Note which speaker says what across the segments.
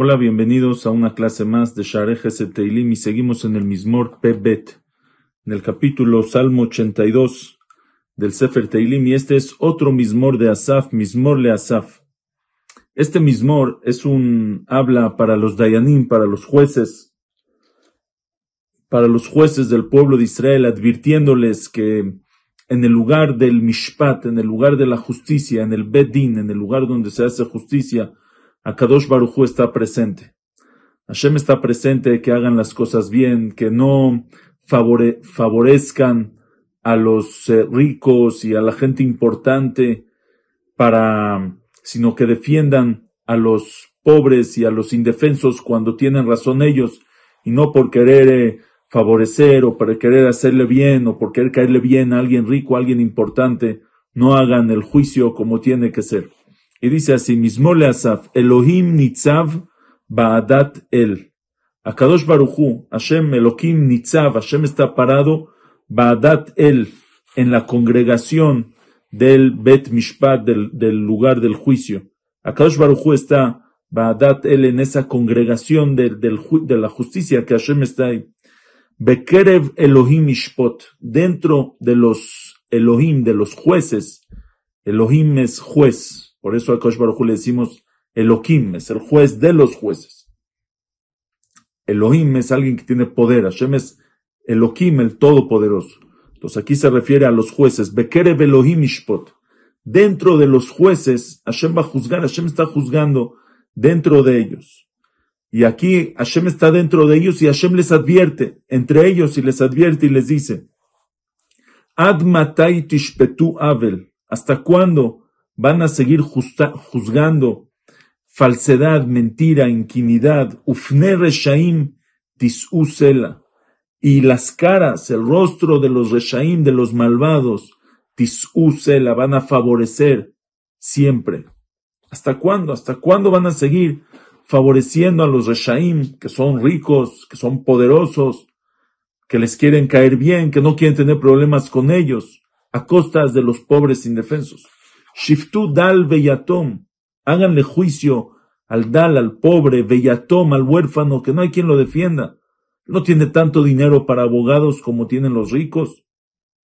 Speaker 1: Hola, bienvenidos a una clase más de Sharejes Teilim y seguimos en el Mismor Pebet, en el capítulo Salmo 82 del Sefer Teilim y este es otro Mismor de Asaf, Mismor le Asaf. Este Mismor es un habla para los Dayanim, para los jueces, para los jueces del pueblo de Israel, advirtiéndoles que en el lugar del Mishpat, en el lugar de la justicia, en el Bedin, en el lugar donde se hace justicia, Akadosh Barujú está presente. Hashem está presente, que hagan las cosas bien, que no favorezcan a los eh, ricos y a la gente importante para, sino que defiendan a los pobres y a los indefensos cuando tienen razón ellos y no por querer eh, favorecer o por querer hacerle bien o por querer caerle bien a alguien rico, a alguien importante, no hagan el juicio como tiene que ser. Y dice así, mismo le asaf, Elohim nitzav ba'adat el. Akadosh Baruchu, Hashem Elohim nitzav, Hashem está parado, ba'adat el, en la congregación del Bet Mishpat, del, del lugar del juicio. Akadosh Baruchu está, ba'adat el, en esa congregación del, del, de la justicia que Hashem está ahí. Bekerev Elohim Mishpot, dentro de los Elohim, de los jueces, Elohim es juez, por eso a Kosh Baruj le decimos Elohim, es el juez de los jueces. Elohim es alguien que tiene poder, Hashem es Elohim, el Todopoderoso. Entonces aquí se refiere a los jueces. Bekerev Elohim Ishpot. Dentro de los jueces, Hashem va a juzgar, Hashem está juzgando dentro de ellos. Y aquí Hashem está dentro de ellos y Hashem les advierte, entre ellos y les advierte y les dice, Ad tishpetu. ¿Hasta cuándo van a seguir juzgando falsedad, mentira, inquinidad, ufne reshaim tis'usela, y las caras, el rostro de los reshaim, de los malvados, tis'usela, van a favorecer siempre. ¿Hasta cuándo? ¿Hasta cuándo van a seguir favoreciendo a los reshaim, que son ricos, que son poderosos, que les quieren caer bien, que no quieren tener problemas con ellos, a costas de los pobres indefensos? Shiftu dal veyatom. Háganle juicio al dal, al pobre, veyatom, al huérfano, que no hay quien lo defienda. No tiene tanto dinero para abogados como tienen los ricos.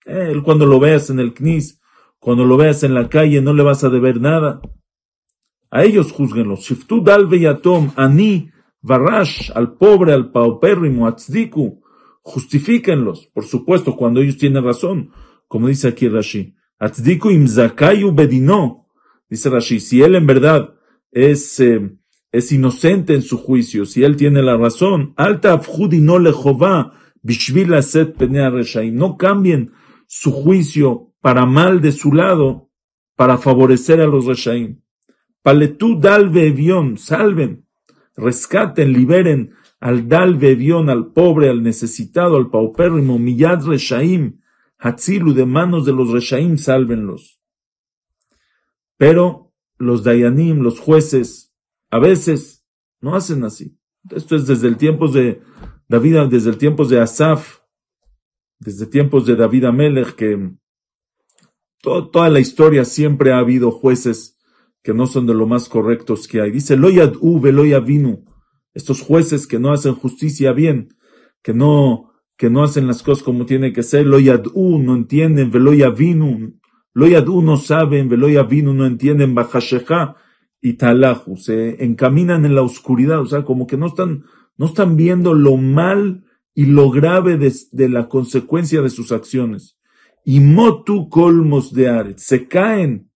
Speaker 1: él cuando lo veas en el CNIS, cuando lo veas en la calle, no le vas a deber nada. A ellos juzguenlos. Shiftu dal veyatom, ani, varash, al pobre, al paupérrimo, atzdiku. Justifíquenlos, por supuesto, cuando ellos tienen razón, como dice aquí Rashi. Atzdiku im bedino. Dice Rashi, si él en verdad es, eh, es inocente en su juicio, si él tiene la razón, alta no le bishvil aset reshaim. No cambien su juicio para mal de su lado, para favorecer a los reshaim. Paletú dal bevión, salven, rescaten, liberen al dal bevión, al pobre, al necesitado, al paupérrimo, millad reshaim, Hatzilu de manos de los Reshaim, sálvenlos. Pero los Dayanim, los jueces, a veces no hacen así. Esto es desde el tiempo de David, desde el tiempo de Asaf, desde tiempos de David Amelech, que toda la historia siempre ha habido jueces que no son de lo más correctos que hay. Dice Loyad U, Vinu, estos jueces que no hacen justicia bien, que no que no hacen las cosas como tiene que ser, lo yad'u no entienden, velo yavinu, lo yad'u no saben, velo yavinu no entienden, bajasheja y talahu, se encaminan en la oscuridad, o sea, como que no están, no están viendo lo mal y lo grave de, la consecuencia de sus acciones. Y motu colmos de aret, se caen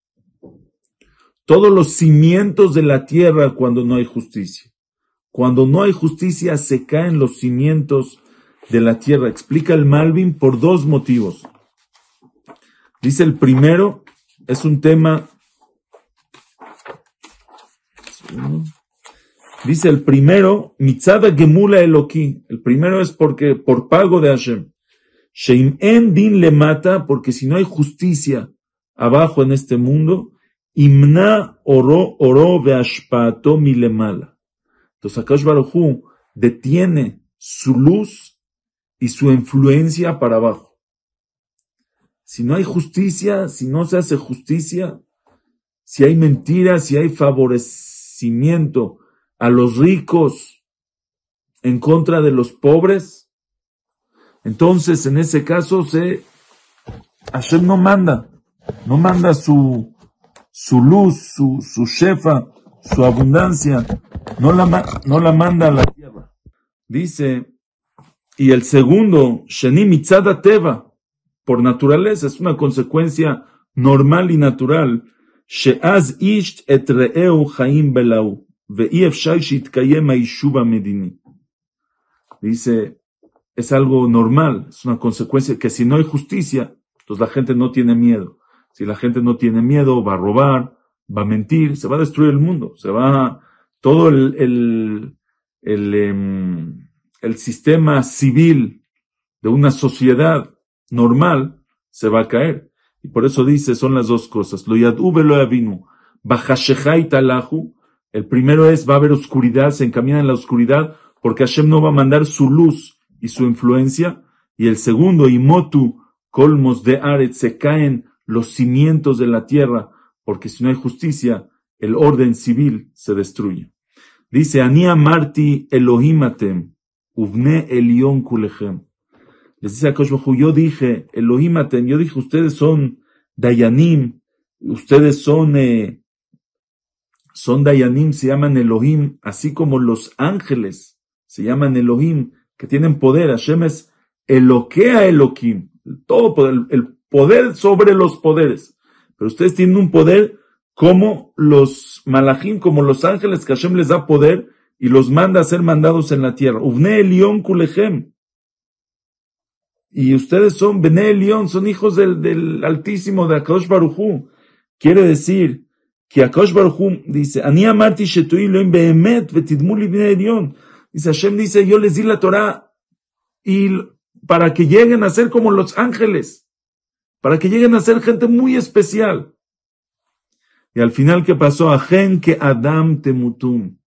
Speaker 1: todos los cimientos de la tierra cuando no hay justicia. Cuando no hay justicia se caen los cimientos de la tierra. Explica el Malvin por dos motivos. Dice el primero, es un tema. Dice el primero, Mitzada Gemula Eloki. El primero es porque, por pago de Hashem. Sheim en din le mata, porque si no hay justicia abajo en este mundo, imna oro oro veashpato milemala. Entonces Akash Baruchu detiene su luz y su influencia para abajo. Si no hay justicia, si no se hace justicia, si hay mentiras, si hay favorecimiento a los ricos en contra de los pobres, entonces en ese caso se Hashem no manda, no manda su, su luz, su, su shefa, su abundancia, no la, no la manda a la tierra. Dice, y el segundo, Sheni Mitzada Teva, por naturaleza, es una consecuencia normal y natural. Dice, es algo normal, es una consecuencia que si no hay justicia, entonces la gente no tiene miedo. Si la gente no tiene miedo, va a robar, va a mentir, se va a destruir el mundo, se va todo el, el, el, em, el sistema civil de una sociedad normal se va a caer. Y por eso dice, son las dos cosas. Lo yadube lo avinu. talahu. El primero es, va a haber oscuridad, se encamina en la oscuridad, porque Hashem no va a mandar su luz y su influencia. Y el segundo, imotu, colmos de Aret, se caen los cimientos de la tierra, porque si no hay justicia, el orden civil se destruye. Dice, Ania Marti Elohimatem, Uvne Elion Kulechem. Les dice a Koshbahu, yo dije, Elohimatem, yo dije, ustedes son Dayanim, ustedes son, eh, son Dayanim, se llaman Elohim, así como los ángeles se llaman Elohim, que tienen poder. Hashem es Eloquea Elohim, todo poder, el poder sobre los poderes. Pero ustedes tienen un poder como los malachim, como los ángeles que Hashem les da poder y los manda a ser mandados en la tierra. Uvne Elión. Y ustedes son Bene Elión, son hijos del, del Altísimo de Akadosh Baruchu. Quiere decir que Akadosh Baruchu dice, Ani amarti behemet. Dice Hashem dice, yo les di la Torah y para que lleguen a ser como los ángeles para que lleguen a ser gente muy especial. Y al final, ¿qué pasó? Ajen que Adam temutum.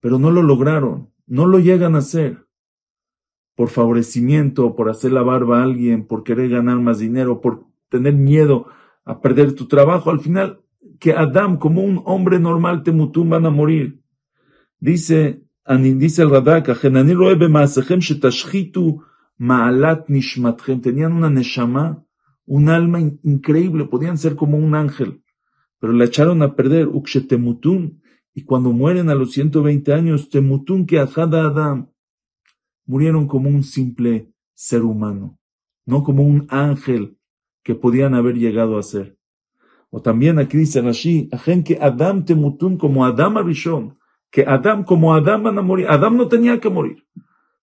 Speaker 1: Pero no lo lograron, no lo llegan a hacer. Por favorecimiento, por hacer la barba a alguien, por querer ganar más dinero, por tener miedo a perder tu trabajo. Al final, que Adam, como un hombre normal, temutum, van a morir. Dice, dice el Radak, tenían una neshama un alma increíble, podían ser como un ángel, pero la echaron a perder, Ukshetemutun, y cuando mueren a los 120 años, Temutun que Ajada Adam, murieron como un simple ser humano, no como un ángel que podían haber llegado a ser. O también aquí dice Rashi, Ajen que Adam Temutun como Adam Arishon, que Adam como Adam van a morir. Adam no tenía que morir.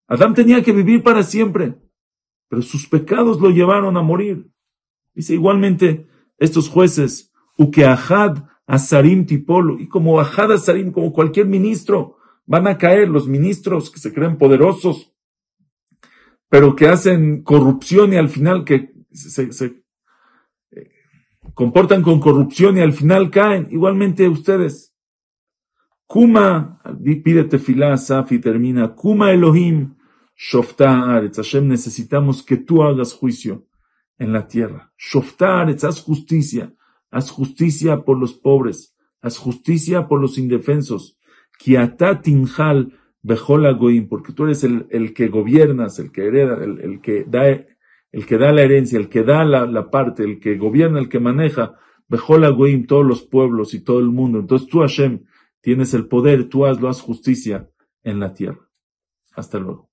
Speaker 1: Adam tenía que vivir para siempre, pero sus pecados lo llevaron a morir. Dice igualmente estos jueces, Ukeahad Asarim Tipolo, y como Ahad Asarim, como cualquier ministro, van a caer los ministros que se creen poderosos, pero que hacen corrupción y al final que se, eh, comportan con corrupción y al final caen. Igualmente ustedes. Kuma, pide tefilá, Safi termina, Kuma Elohim, Shofta Hashem, necesitamos que tú hagas juicio en la tierra. Shoftar, haz justicia, haz justicia por los pobres, haz justicia por los indefensos. Kiatatinjal bejola goim, porque tú eres el, el, que gobiernas, el que hereda, el, el, que da, el que da la herencia, el que da la, la parte, el que gobierna, el que maneja, bejola goim, todos los pueblos y todo el mundo. Entonces tú, Hashem, tienes el poder, tú hazlo, haz justicia en la tierra. Hasta luego.